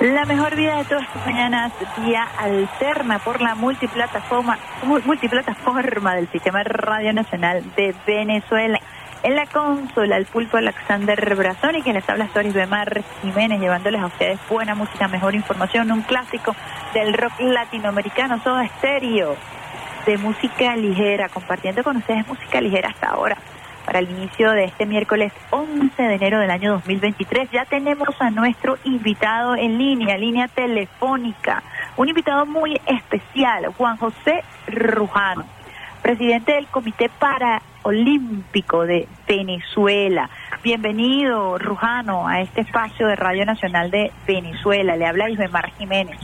La mejor vida de todas tus mañanas, día alterna por la multiplataforma, multiplataforma del Sistema Radio Nacional de Venezuela. En la consola, el pulpo Alexander Brazón y quien les habla Soris Bemar Jiménez, llevándoles a ustedes buena música, mejor información, un clásico del rock latinoamericano, todo estéreo, de música ligera, compartiendo con ustedes música ligera hasta ahora para el inicio de este miércoles 11 de enero del año 2023. Ya tenemos a nuestro invitado en línea, línea telefónica, un invitado muy especial, Juan José Rujano, presidente del Comité Paraolímpico de Venezuela. Bienvenido, Rujano, a este espacio de Radio Nacional de Venezuela. Le habla Isbemar Jiménez.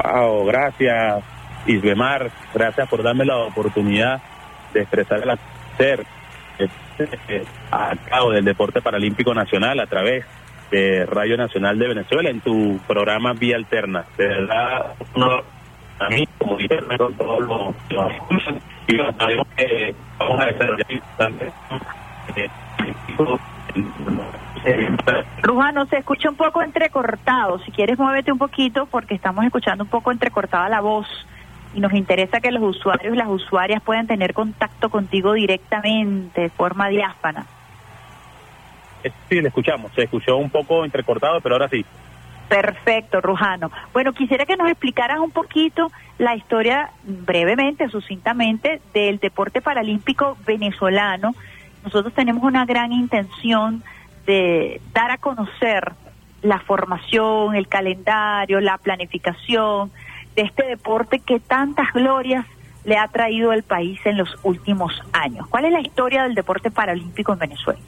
Wow, gracias, Isbemar. Gracias por darme la oportunidad de expresar la ser a cabo del deporte paralímpico nacional a través de Radio Nacional de Venezuela en tu programa Vía Alterna. De verdad, a mí como con todos los, y sabemos que vamos a desarrollar Rujano, se escucha un poco entrecortado. Si quieres, muévete un poquito porque estamos escuchando un poco entrecortada la voz y nos interesa que los usuarios y las usuarias puedan tener contacto contigo directamente, de forma diáfana. Eh, sí, le escuchamos. Se escuchó un poco entrecortado, pero ahora sí. Perfecto, Rujano. Bueno, quisiera que nos explicaras un poquito la historia, brevemente, sucintamente, del deporte paralímpico venezolano. Nosotros tenemos una gran intención de dar a conocer la formación, el calendario, la planificación, de este deporte que tantas glorias le ha traído al país en los últimos años. ¿Cuál es la historia del deporte paralímpico en Venezuela?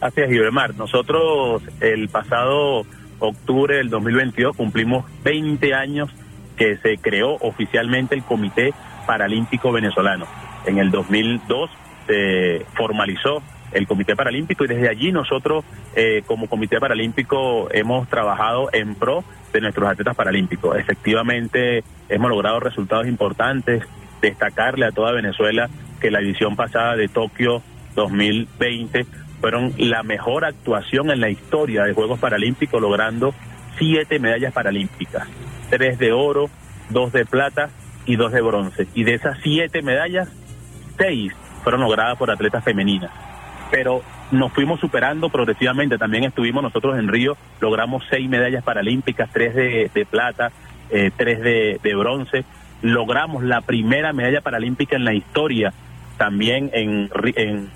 Así es, Ibermar. Nosotros el pasado octubre del 2022 cumplimos 20 años que se creó oficialmente el Comité Paralímpico Venezolano. En el 2002 se formalizó el Comité Paralímpico y desde allí nosotros eh, como Comité Paralímpico hemos trabajado en pro de nuestros atletas paralímpicos. Efectivamente hemos logrado resultados importantes, destacarle a toda Venezuela que la edición pasada de Tokio 2020 fueron la mejor actuación en la historia de Juegos Paralímpicos, logrando siete medallas paralímpicas, tres de oro, dos de plata y dos de bronce. Y de esas siete medallas, seis fueron logradas por atletas femeninas pero nos fuimos superando progresivamente. También estuvimos nosotros en Río, logramos seis medallas paralímpicas, tres de, plata, eh, tres de, bronce. Logramos la primera medalla paralímpica en la historia, también en, en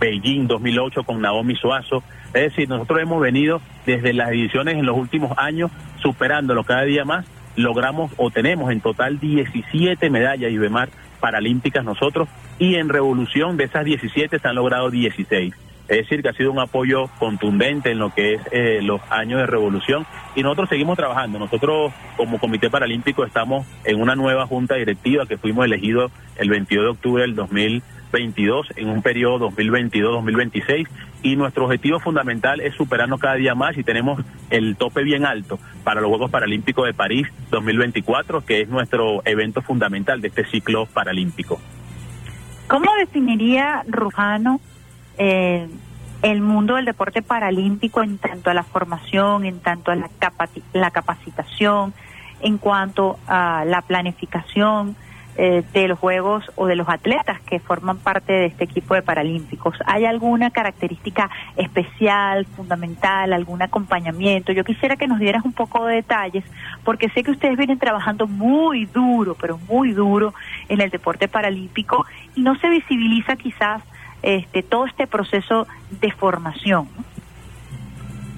Beijing 2008 con Naomi Suazo. Es decir, nosotros hemos venido desde las ediciones en los últimos años superándolo cada día más. Logramos o tenemos en total 17 medallas, Ibemar, paralímpicas nosotros y en revolución de esas 17 se han logrado 16. Es decir, que ha sido un apoyo contundente en lo que es eh, los años de revolución y nosotros seguimos trabajando. Nosotros como Comité Paralímpico estamos en una nueva junta directiva que fuimos elegidos el 22 de octubre del 2022 en un periodo 2022-2026 y nuestro objetivo fundamental es superarnos cada día más y tenemos el tope bien alto para los Juegos Paralímpicos de París 2024, que es nuestro evento fundamental de este ciclo paralímpico. ¿Cómo definiría Rujano eh, el mundo del deporte paralímpico en tanto a la formación, en tanto a la, la capacitación, en cuanto a la planificación? Eh, de los Juegos o de los atletas que forman parte de este equipo de Paralímpicos. ¿Hay alguna característica especial, fundamental, algún acompañamiento? Yo quisiera que nos dieras un poco de detalles, porque sé que ustedes vienen trabajando muy duro, pero muy duro en el deporte paralímpico y no se visibiliza quizás este, todo este proceso de formación.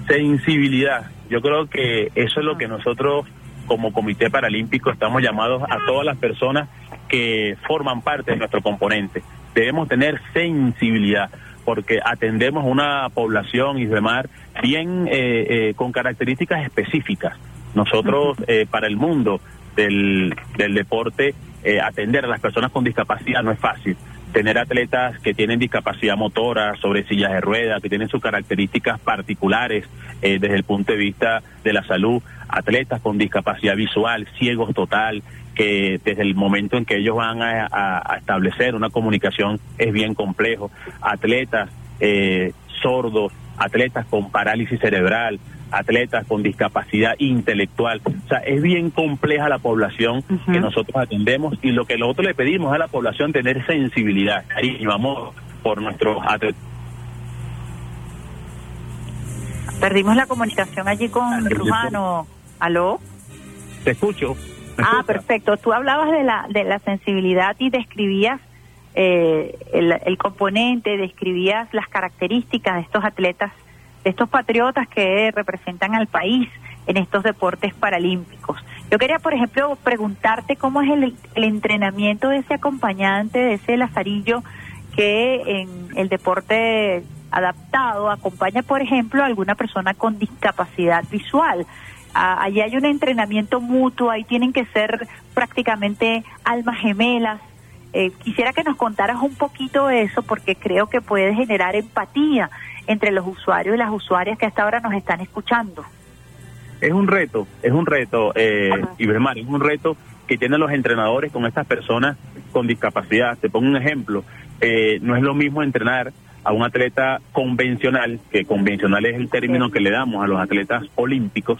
Sensibilidad. Yo creo que eso es lo que nosotros como Comité Paralímpico estamos llamados a todas las personas que forman parte de nuestro componente. Debemos tener sensibilidad porque atendemos una población isbemar bien eh, eh, con características específicas. Nosotros eh, para el mundo del, del deporte atender a las personas con discapacidad no es fácil tener atletas que tienen discapacidad motora, sobre sillas de ruedas, que tienen sus características particulares eh, desde el punto de vista de la salud, atletas con discapacidad visual, ciegos total, que desde el momento en que ellos van a, establecer una comunicación es bien complejo, atletas eh, sordos, atletas con parálisis cerebral, atletas con discapacidad intelectual. O sea, es bien compleja la población que nosotros atendemos y lo que nosotros le pedimos a la población tener sensibilidad, cariño, amor por nuestros atletas. Perdimos la comunicación allí con Rujano. ¿Aló? Te escucho. Ah, perfecto. Tú hablabas de la, de la sensibilidad y describías eh, el, el, componente, describías las características de estos atletas, de estos patriotas que representan al país en estos deportes paralímpicos. Yo quería, por ejemplo, preguntarte cómo es el, el entrenamiento de ese acompañante, de ese lazarillo que en el deporte adaptado acompaña, por ejemplo, a alguna persona con discapacidad visual. Ah, allí hay un entrenamiento mutuo, ahí tienen que ser prácticamente almas gemelas. Eh, quisiera que nos contaras un poquito de eso porque creo que puede generar empatía entre los usuarios y las usuarias que hasta ahora nos están escuchando. Es un reto, es un reto, eh, Ibermar, es un reto que tienen los entrenadores con estas personas con discapacidad. Te pongo un ejemplo, eh, no es lo mismo entrenar a un atleta convencional, que convencional es el término que le damos a los atletas olímpicos,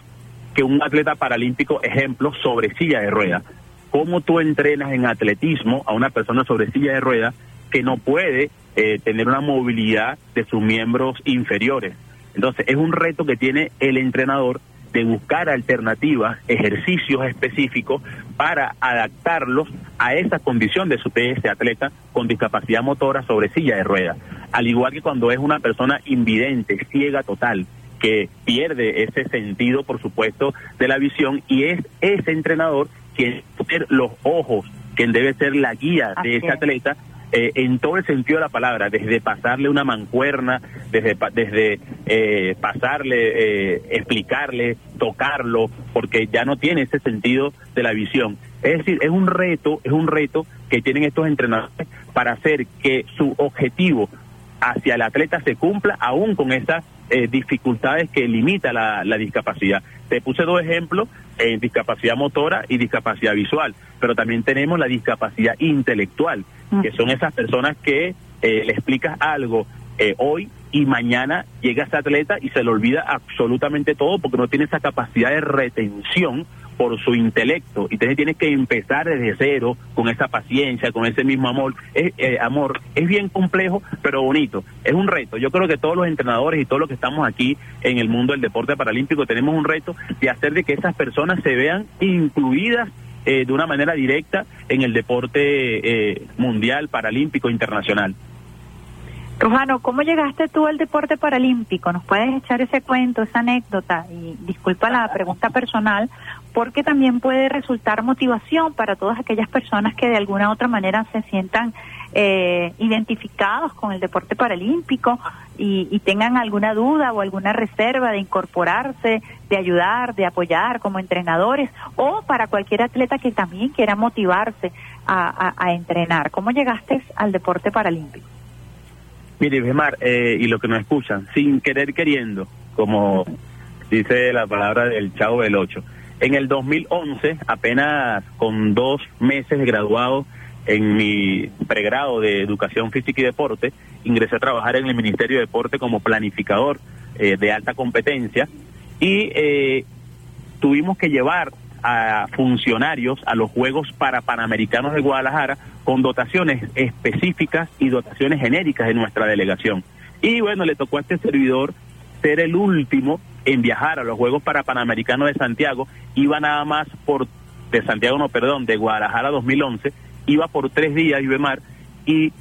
que un atleta paralímpico, ejemplo, sobre silla de ruedas. ¿Cómo tú entrenas en atletismo a una persona sobre silla de ruedas que no puede eh, tener una movilidad de sus miembros inferiores? Entonces, es un reto que tiene el entrenador de buscar alternativas, ejercicios específicos para adaptarlos a esa condición de, su, de atleta con discapacidad motora sobre silla de ruedas. Al igual que cuando es una persona invidente, ciega total, que pierde ese sentido, por supuesto, de la visión y es ese entrenador quien ser los ojos, quien debe ser la guía de ese atleta eh, en todo el sentido de la palabra, desde pasarle una mancuerna, desde, desde eh, pasarle, eh, explicarle, tocarlo, porque ya no tiene ese sentido de la visión. Es decir, es un reto, es un reto que tienen estos entrenadores para hacer que su objetivo hacia el atleta se cumpla, aún con esas dificultades que limita la, la discapacidad. Te puse dos ejemplos en discapacidad motora y discapacidad visual, pero también tenemos la discapacidad intelectual, que son esas personas que eh, le explicas algo eh, hoy y mañana llega ese atleta y se le olvida absolutamente todo porque no tiene esa capacidad de retención por su intelecto y entonces tienes que empezar desde cero con esa paciencia, con ese mismo amor. Es, eh, amor es bien complejo, pero bonito. Es un reto. Yo creo que todos los entrenadores y todos los que estamos aquí en el mundo del deporte paralímpico tenemos un reto de hacer de que esas personas se vean incluidas eh, de una manera directa en el deporte eh, mundial, paralímpico, internacional. Rujano, ¿cómo llegaste tú al deporte paralímpico? ¿Nos puedes echar ese cuento, esa anécdota? Y disculpa la pregunta personal, porque también puede resultar motivación para todas aquellas personas que de alguna u otra manera se sientan eh, identificados con el deporte paralímpico y, tengan alguna duda o alguna reserva de incorporarse, de ayudar, de apoyar como entrenadores o para cualquier atleta que también quiera motivarse a, entrenar. ¿Cómo llegaste al deporte paralímpico? Mire, Gemar, eh, y lo que nos escuchan, sin querer queriendo, como dice la palabra del Chavo del Ocho. En el 2011, apenas con dos meses de graduado en mi pregrado de Educación Física y Deporte, ingresé a trabajar en el Ministerio de Deporte como planificador eh, de alta competencia y eh, tuvimos que llevar a funcionarios a los Juegos para Panamericanos de Guadalajara con dotaciones específicas y dotaciones genéricas de nuestra delegación. Y bueno, le tocó a este servidor ser el último en viajar a los Juegos para Panamericanos de Santiago. Iba nada más por, de Santiago no, perdón, de Guadalajara 2011 iba por tres días, Ibemar, y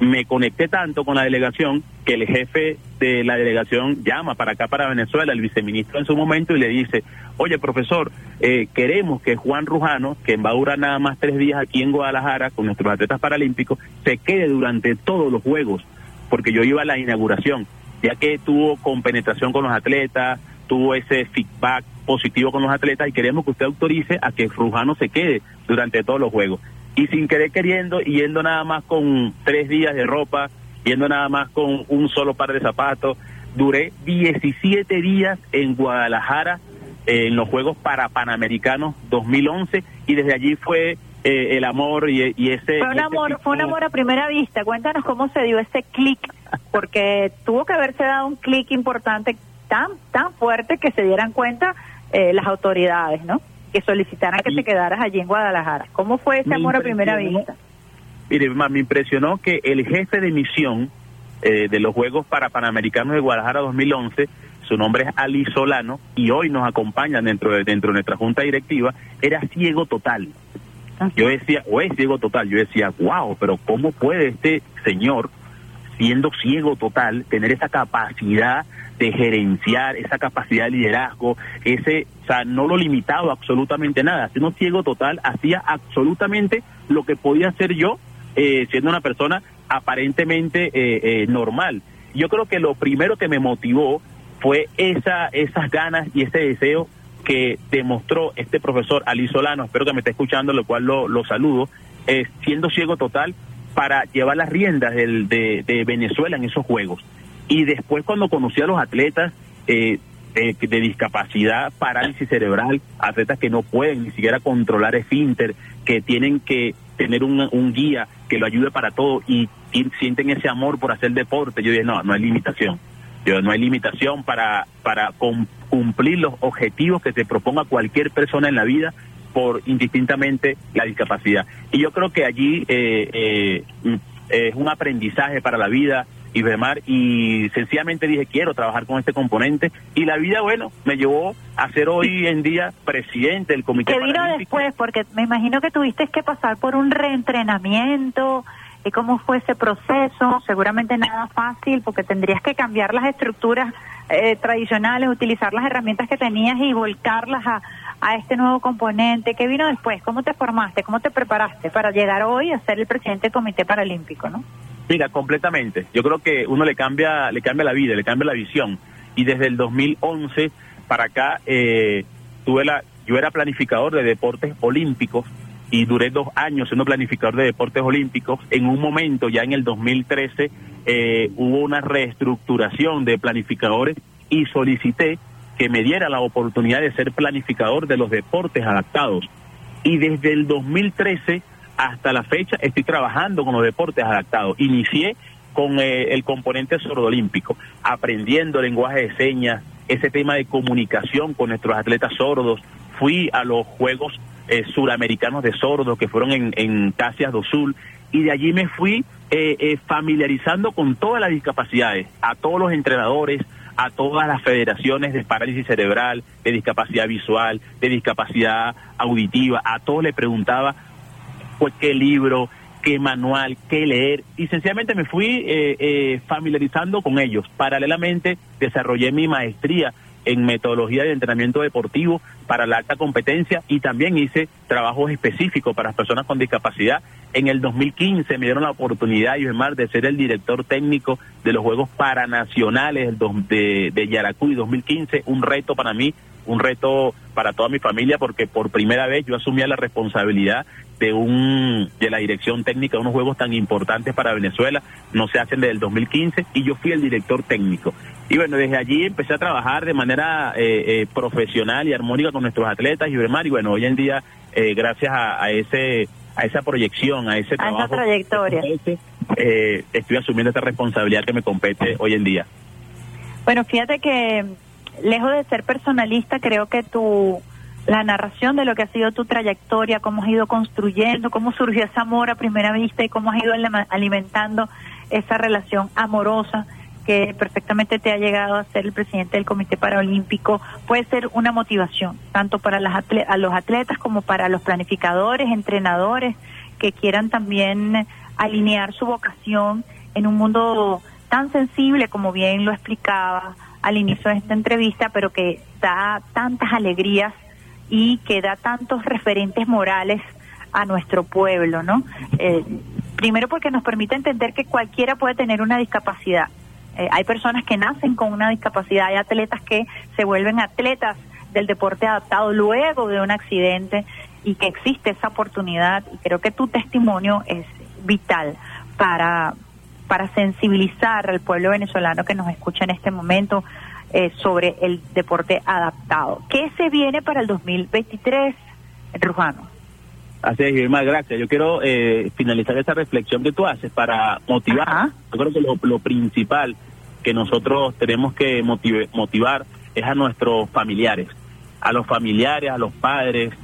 me conecté tanto con la delegación que el jefe de la delegación llama para acá, para Venezuela, el viceministro en su momento, y le dice, oye, profesor, eh, queremos que Juan Rujano, que va nada más tres días aquí en Guadalajara con nuestros atletas paralímpicos, se quede durante todos los Juegos, porque yo iba a la inauguración, ya que tuvo compenetración con los atletas, tuvo ese feedback positivo con los atletas y queremos que usted autorice a que Rujano se quede durante todos los Juegos y sin querer queriendo, yendo nada más con tres días de ropa, yendo nada más con un solo par de zapatos. Duré 17 días en Guadalajara en los Juegos para Panamericanos 2011 y desde allí fue eh, el amor y, ese... Fue un amor, fue un amor a primera vista. Cuéntanos cómo se dio ese clic, porque tuvo que haberse dado un clic importante tan, tan fuerte que se dieran cuenta eh, las autoridades, ¿no? Que solicitaran que te quedaras allí en Guadalajara. ¿Cómo fue ese amor a primera vista? Mire, me impresionó que el jefe de misión eh, de los Juegos para Panamericanos de Guadalajara 2011, su nombre es Ali Solano, y hoy nos acompaña dentro de, dentro de nuestra junta directiva, era ciego total. Yo decía, o es ciego total, yo decía, wow, pero ¿cómo puede este señor, siendo ciego total, tener esa capacidad de gerenciar, esa capacidad de liderazgo, ese, o sea, no lo limitaba absolutamente nada, siendo ciego total, hacía absolutamente lo que podía hacer yo, eh, siendo una persona aparentemente eh, eh, normal. Yo creo que lo primero que me motivó fue esa, esas ganas y ese deseo que demostró este profesor Ali Solano, espero que me esté escuchando, lo cual lo, lo saludo, eh, siendo ciego total para llevar las riendas del, de, Venezuela en esos juegos. Y después cuando conocí a los atletas eh, de, de, discapacidad, parálisis cerebral, atletas que no pueden ni siquiera controlar esfínter, que tienen que tener un, un guía que lo ayude para todo y, sienten ese amor por hacer deporte, yo dije, no, no hay limitación no hay limitación para, para cumplir los objetivos que se proponga cualquier persona en la vida por indistintamente la discapacidad. Y yo creo que allí eh, eh, es un aprendizaje para la vida y demás, y sencillamente dije quiero trabajar con este componente y la vida bueno me llevó a ser hoy en día presidente del comité ¿Qué vino después? Porque me imagino que tuviste que pasar por un reentrenamiento, y cómo fue ese proceso. Seguramente nada fácil porque tendrías que cambiar las estructuras eh, tradicionales, utilizar las herramientas que tenías y volcarlas a, a este nuevo componente. ¿Qué vino después? ¿Cómo te formaste? ¿Cómo te preparaste para llegar hoy a ser el presidente del Comité Paralímpico? ¿no? Mira, completamente. Yo creo que uno le cambia, le cambia la vida, le cambia la visión. Y desde el 2011 para acá, eh, tuve la, yo era planificador de deportes olímpicos y duré dos años siendo planificador de deportes olímpicos. En un momento, ya en el 2013, eh, hubo una reestructuración de planificadores y solicité que me diera la oportunidad de ser planificador de los deportes adaptados. Y desde el 2013 hasta la fecha estoy trabajando con los deportes adaptados. Inicié con eh, el componente sordolímpico, aprendiendo lenguaje de señas, ese tema de comunicación con nuestros atletas sordos. Fui a los Juegos eh, suramericanos de sordos que fueron en, en do Sul y de allí me fui eh, eh, familiarizando con todas las discapacidades, a todos los entrenadores, a todas las federaciones de parálisis cerebral, de discapacidad visual, de discapacidad auditiva, a todos le preguntaba pues qué libro, qué manual, qué leer y sencillamente me fui eh, eh, familiarizando con ellos. Paralelamente desarrollé mi maestría en metodología de entrenamiento deportivo para la alta competencia y también hice trabajos específicos para las personas con discapacidad. En el 2015 me dieron la oportunidad, Mar, de ser el director técnico de los Juegos Paranacionales de, de Yaracuy 2015, un reto para mí, un reto para toda mi familia porque por primera vez yo asumía la responsabilidad de un de la dirección técnica de unos juegos tan importantes para Venezuela, no se hacen desde el 2015 y yo fui el director técnico. Y bueno, desde allí empecé a trabajar de manera eh, eh, profesional y armónica con nuestros atletas y y bueno, hoy en día eh, gracias a, a, ese a esa proyección, a ese trabajo, a esa trayectoria, eh, estoy asumiendo esta responsabilidad que me compete hoy en día. Bueno, fíjate que lejos de ser personalista, creo que tu la narración de lo que ha sido tu trayectoria, cómo has ido construyendo, cómo surgió ese amor a primera vista y cómo has ido alimentando esa relación amorosa que perfectamente te ha llegado a ser el presidente del Comité Paralímpico, puede ser una motivación, tanto para las a los atletas como para los planificadores, entrenadores, que quieran también alinear su vocación en un mundo tan sensible como bien lo explicaba al inicio de esta entrevista, pero que da tantas alegrías y que da tantos referentes morales a nuestro pueblo, ¿no? Eh, primero porque nos permite entender que cualquiera puede tener una discapacidad. Eh, hay personas que nacen con una discapacidad, hay atletas que se vuelven atletas del deporte adaptado luego de un accidente y que existe esa oportunidad y creo que tu testimonio es vital para para sensibilizar al pueblo venezolano que nos escucha en este momento eh, sobre el deporte adaptado. ¿Qué se viene para el 2023, Rujano? Así es, Irma, gracias. Yo quiero eh, finalizar esa reflexión que tú haces para motivar. Yo creo que lo, lo principal que nosotros tenemos que motivar es a nuestros familiares, a los familiares, a los padres,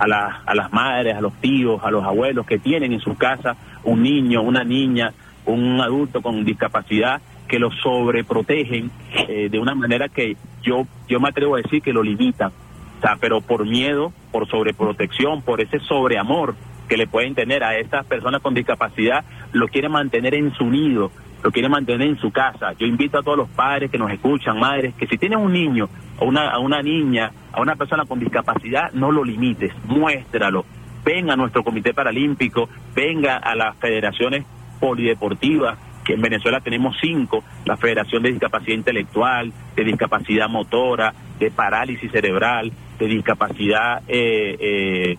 a, a las madres, a los tíos, a los abuelos que tienen en su casa un niño, una niña, un adulto con discapacidad que lo sobreprotegen eh, de una manera que yo yo me atrevo a decir que lo limitan, o sea, pero por miedo, por sobreprotección, por ese sobreamor que le pueden tener a estas personas con discapacidad, lo quieren mantener en su nido, lo quieren mantener en su casa. Yo invito a todos los padres que nos escuchan, madres, que si tienen un niño o una, a una niña, a una persona con discapacidad, no lo limites, muéstralo. Venga a nuestro Comité Paralímpico, venga a las federaciones polideportivas, que en Venezuela tenemos cinco, la Federación de Discapacidad Intelectual, de Discapacidad Motora, de Parálisis Cerebral, de Discapacidad eh, eh,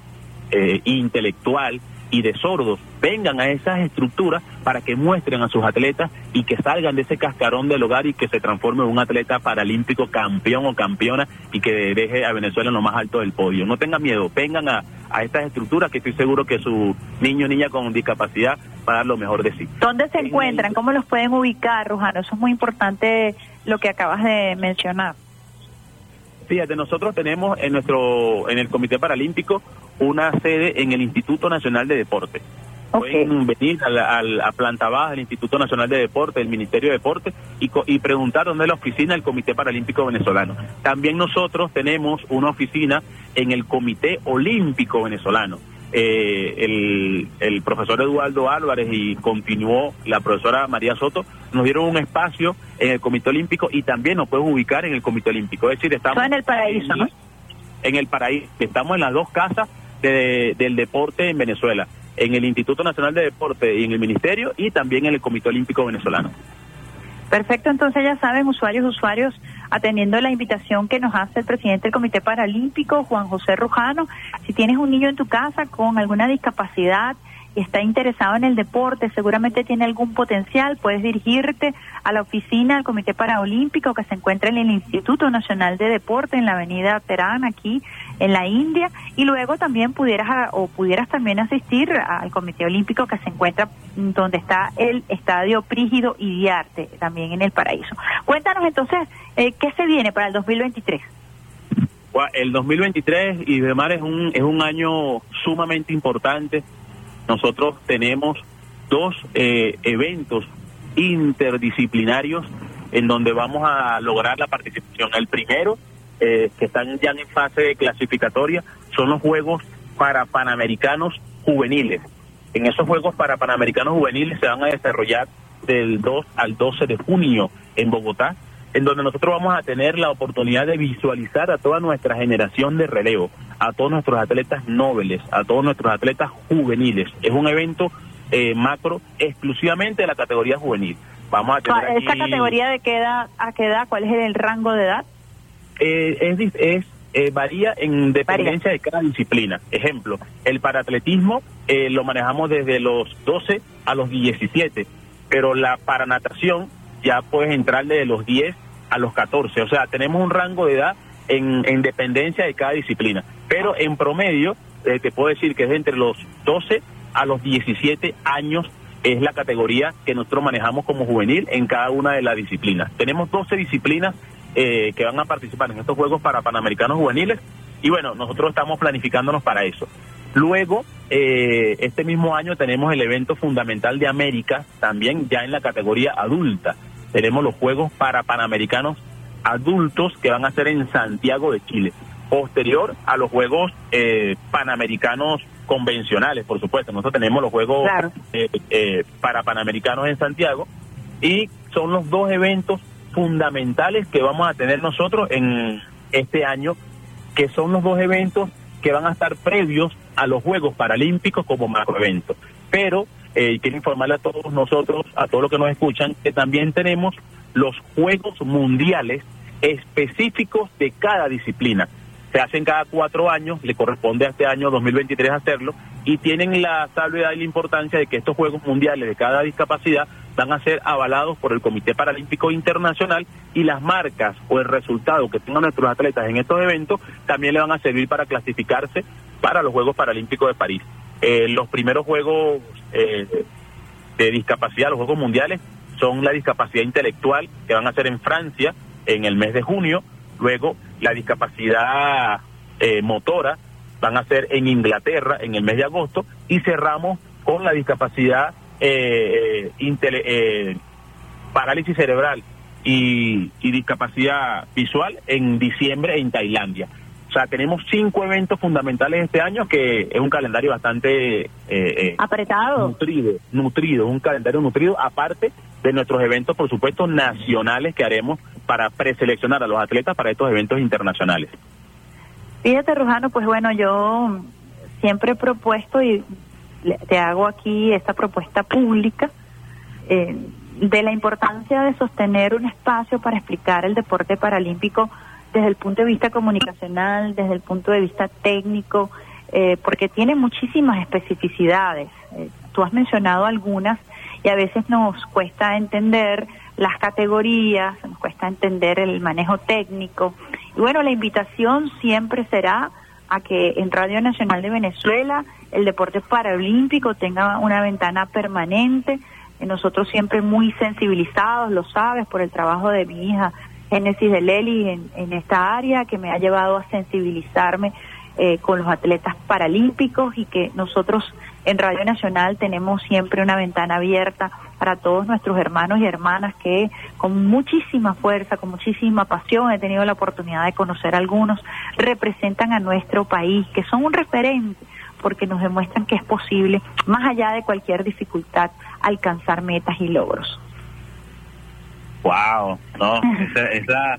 eh, Intelectual, y de sordos vengan a esas estructuras para que muestren a sus atletas y que salgan de ese cascarón del hogar y que se transforme en un atleta paralímpico campeón o campeona y que deje a Venezuela en lo más alto del podio. No tengan miedo, vengan a, a estas estructuras que estoy seguro que su niño o niña con discapacidad va a dar lo mejor de sí. ¿Dónde se encuentran? ¿Cómo los pueden ubicar, Rujano? Eso es muy importante lo que acabas de mencionar. Fíjate, nosotros tenemos en nuestro en el Comité Paralímpico una sede en el Instituto Nacional de Deporte. Pueden venir a, la, planta baja del Instituto Nacional de Deporte, del Ministerio de Deporte, y, y preguntar dónde es la oficina del Comité Paralímpico Venezolano. También nosotros tenemos una oficina en el Comité Olímpico Venezolano eh, el, el, profesor Eduardo Álvarez y continuó la profesora María Soto, nos dieron un espacio en el Comité Olímpico y también nos pueden ubicar en el Comité Olímpico. Es decir, estamos en el paraíso, en, En el paraíso. Estamos en las dos casas de, del deporte en Venezuela, en el Instituto Nacional de Deporte y en el Ministerio y también en el Comité Olímpico Venezolano. Perfecto, entonces ya saben, usuarios, usuarios, atendiendo la invitación que nos hace el presidente del Comité Paralímpico, Juan José Rujano, si tienes un niño en tu casa con alguna discapacidad, está interesado en el deporte, seguramente tiene algún potencial, puedes dirigirte a la oficina del Comité Paralímpico que se encuentra en el Instituto Nacional de Deporte en la Avenida Terán aquí en la India y luego también pudieras o pudieras también asistir al Comité Olímpico que se encuentra donde está el Estadio Prígido y Diarte también en el Paraíso. Cuéntanos entonces eh, qué se viene para el 2023. El 2023 y es un es un año sumamente importante nosotros tenemos dos eh, eventos interdisciplinarios en donde vamos a lograr la participación. El primero, eh, que están ya en fase clasificatoria, son los Juegos para Panamericanos Juveniles. En esos Juegos para Panamericanos Juveniles se van a desarrollar del 2 al 12 de junio en Bogotá en donde nosotros vamos a tener la oportunidad de visualizar a toda nuestra generación de relevo, a todos nuestros atletas nobles, a todos nuestros atletas juveniles. Es un evento eh, macro exclusivamente de la categoría juvenil. Vamos a tener ¿Esta categoría de qué edad a qué edad? ¿Cuál es el rango de edad? Eh, es, es eh, varía en dependencia de cada disciplina. Ejemplo, el paratletismo lo manejamos desde los 12 a los 17, pero la paranatación ya puedes entrar desde los 10 a los 14. O sea, tenemos un rango de edad en, en dependencia de cada disciplina. Pero en promedio, eh, te puedo decir que es entre los 12 a los 17 años es la categoría que nosotros manejamos como juvenil en cada una de las disciplinas. Tenemos 12 disciplinas eh, que van a participar en estos Juegos para Panamericanos Juveniles y bueno, nosotros estamos planificándonos para eso. Luego, eh, este mismo año tenemos el evento fundamental de América, también ya en la categoría adulta tenemos los Juegos para Panamericanos adultos que van a ser en Santiago de Chile, posterior a los Juegos eh, Panamericanos convencionales, por supuesto. Nosotros tenemos los Juegos eh, eh, para Panamericanos en Santiago y son los dos eventos fundamentales que vamos a tener nosotros en este año, que son los dos eventos que van a estar previos a los Juegos Paralímpicos como macroeventos. Pero eh, quiero informarle a todos nosotros, a todos los que nos escuchan, que también tenemos los Juegos Mundiales específicos de cada disciplina. Se hacen cada cuatro años, le corresponde a este año 2023 hacerlo, y tienen la salvedad y la importancia de que estos Juegos Mundiales de cada discapacidad van a ser avalados por el Comité Paralímpico Internacional y las marcas o el resultado que tengan nuestros atletas en estos eventos también le van a servir para clasificarse para los Juegos Paralímpicos de París. Eh, los primeros Juegos eh, de discapacidad, los Juegos Mundiales, son la discapacidad intelectual, que van a ser en Francia en el mes de junio, luego la discapacidad eh, motora, van a ser en Inglaterra en el mes de agosto, y cerramos con la discapacidad eh, eh, parálisis cerebral y, y discapacidad visual en diciembre en Tailandia. O sea, tenemos cinco eventos fundamentales este año que es un calendario bastante eh, eh, apretado, nutrido, nutrido, un calendario nutrido, aparte de nuestros eventos, por supuesto, nacionales que haremos para preseleccionar a los atletas para estos eventos internacionales. Fíjate, Rujano, pues bueno, yo siempre he propuesto y te hago aquí esta propuesta pública eh, de la importancia de sostener un espacio para explicar el deporte paralímpico desde el punto de vista comunicacional, desde el punto de vista técnico, eh, porque tiene muchísimas especificidades. Eh, tú has mencionado algunas y a veces nos cuesta entender las categorías, nos cuesta entender el manejo técnico. Y bueno, la invitación siempre será a que en Radio Nacional de Venezuela el deporte paralímpico tenga una ventana permanente. Nosotros siempre muy sensibilizados, lo sabes, por el trabajo de mi hija Génesis de Leli en, en esta área que me ha llevado a sensibilizarme eh, con los atletas paralímpicos y que nosotros en Radio Nacional tenemos siempre una ventana abierta para todos nuestros hermanos y hermanas que con muchísima fuerza, con muchísima pasión, he tenido la oportunidad de conocer algunos, representan a nuestro país, que son un referente porque nos demuestran que es posible, más allá de cualquier dificultad, alcanzar metas y logros. Wow, no, esa,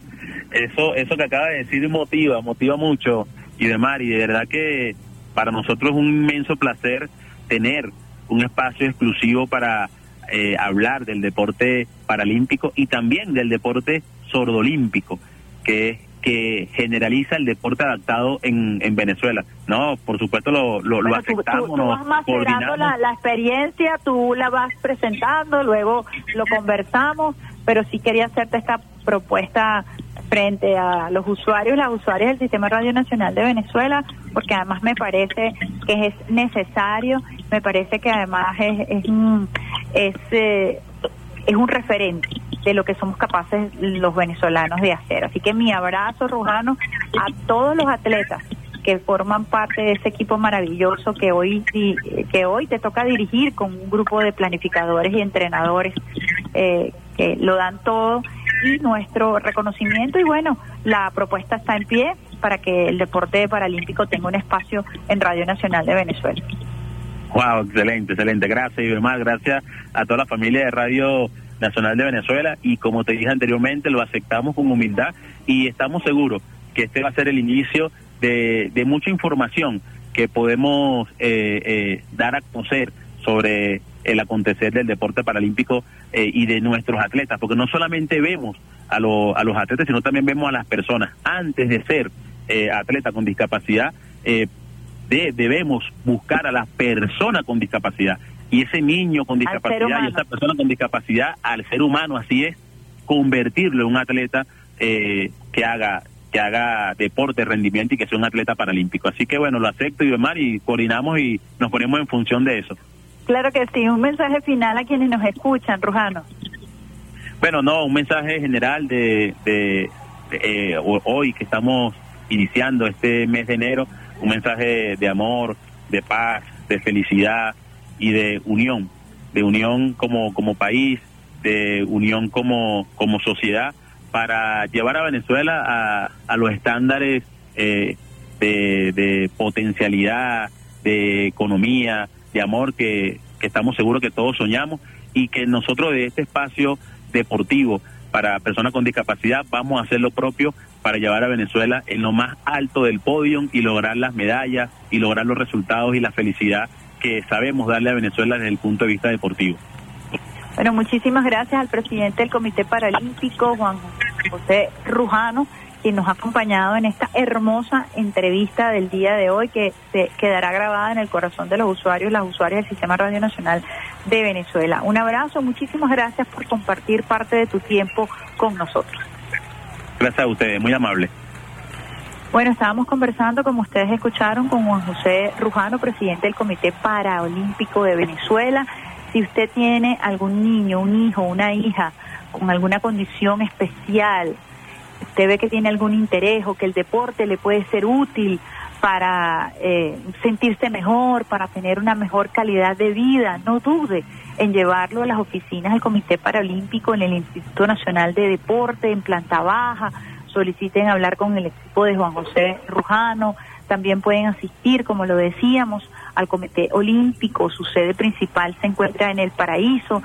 eso, eso que acaba de decir motiva, motiva mucho y demás, y de verdad que para nosotros es un inmenso placer tener un espacio exclusivo para eh, hablar del deporte paralímpico y también del deporte sordolímpico, que que generaliza el deporte adaptado en, en Venezuela. No, por supuesto lo, lo, aceptamos. Tú, vas macerando la, la experiencia, tú la vas presentando, luego lo conversamos, pero sí quería hacerte esta propuesta frente a los usuarios, las usuarias del Sistema Radio Nacional de Venezuela, porque además me parece que es necesario, me parece que además es, es, es, eh, es un referente de lo que somos capaces los venezolanos de hacer. Así que mi abrazo, Rujano, a todos los atletas que forman parte de ese equipo maravilloso que hoy que hoy te toca dirigir con un grupo de planificadores y entrenadores eh, que lo dan todo y nuestro reconocimiento y bueno la propuesta está en pie para que el deporte paralímpico tenga un espacio en Radio Nacional de Venezuela. Wow, excelente, excelente. Gracias, y más Gracias a toda la familia de Radio Nacional de Venezuela y como te dije anteriormente, lo aceptamos con humildad y estamos seguros que este va a ser el inicio de, mucha información que podemos eh, eh, dar a conocer sobre el acontecer del deporte paralímpico eh, y de nuestros atletas, porque no solamente vemos a, a los atletas, sino también vemos a las personas. Antes de ser atleta con discapacidad, debemos buscar a la persona con discapacidad. Y ese niño con discapacidad y esa persona con discapacidad, al ser humano, así es, convertirlo en un atleta que haga que haga deporte, rendimiento y que sea un atleta paralímpico. Así que bueno, lo acepto y demás y coordinamos y nos ponemos en función de eso. Claro que sí, un mensaje final a quienes nos escuchan, Rujano. Bueno, no, un mensaje general de, de, eh, hoy que estamos iniciando este mes de enero, un mensaje de amor, de paz, de felicidad y de unión, de unión como, como país, de unión como, como sociedad para llevar a Venezuela a, a los estándares eh, de, potencialidad, de economía, de amor que, que estamos seguros que todos soñamos y que nosotros de este espacio deportivo para personas con discapacidad vamos a hacer lo propio para llevar a Venezuela en lo más alto del podio y lograr las medallas y lograr los resultados y la felicidad que sabemos darle a Venezuela desde el punto de vista deportivo. Bueno, muchísimas gracias al presidente del Comité Paralímpico, Juan José Rujano, quien nos ha acompañado en esta hermosa entrevista del día de hoy que se quedará grabada en el corazón de los usuarios, las usuarias del Sistema Radio Nacional de Venezuela. Un abrazo, muchísimas gracias por compartir parte de tu tiempo con nosotros. Gracias a ustedes, muy amable. Bueno, estábamos conversando, como ustedes escucharon, con Juan José Rujano, presidente del Comité Paralímpico de Venezuela Si usted tiene algún niño, un hijo, una hija con alguna condición especial, usted ve que tiene algún interés o que el deporte le puede ser útil para eh, sentirse mejor, para tener una mejor calidad de vida, no dude en llevarlo a las oficinas del Comité Paralímpico en el Instituto Nacional de Deporte, en planta baja, soliciten hablar con el equipo de Juan José Rujano, también pueden asistir, como lo decíamos, al Comité Olímpico, su sede principal se encuentra en el Paraíso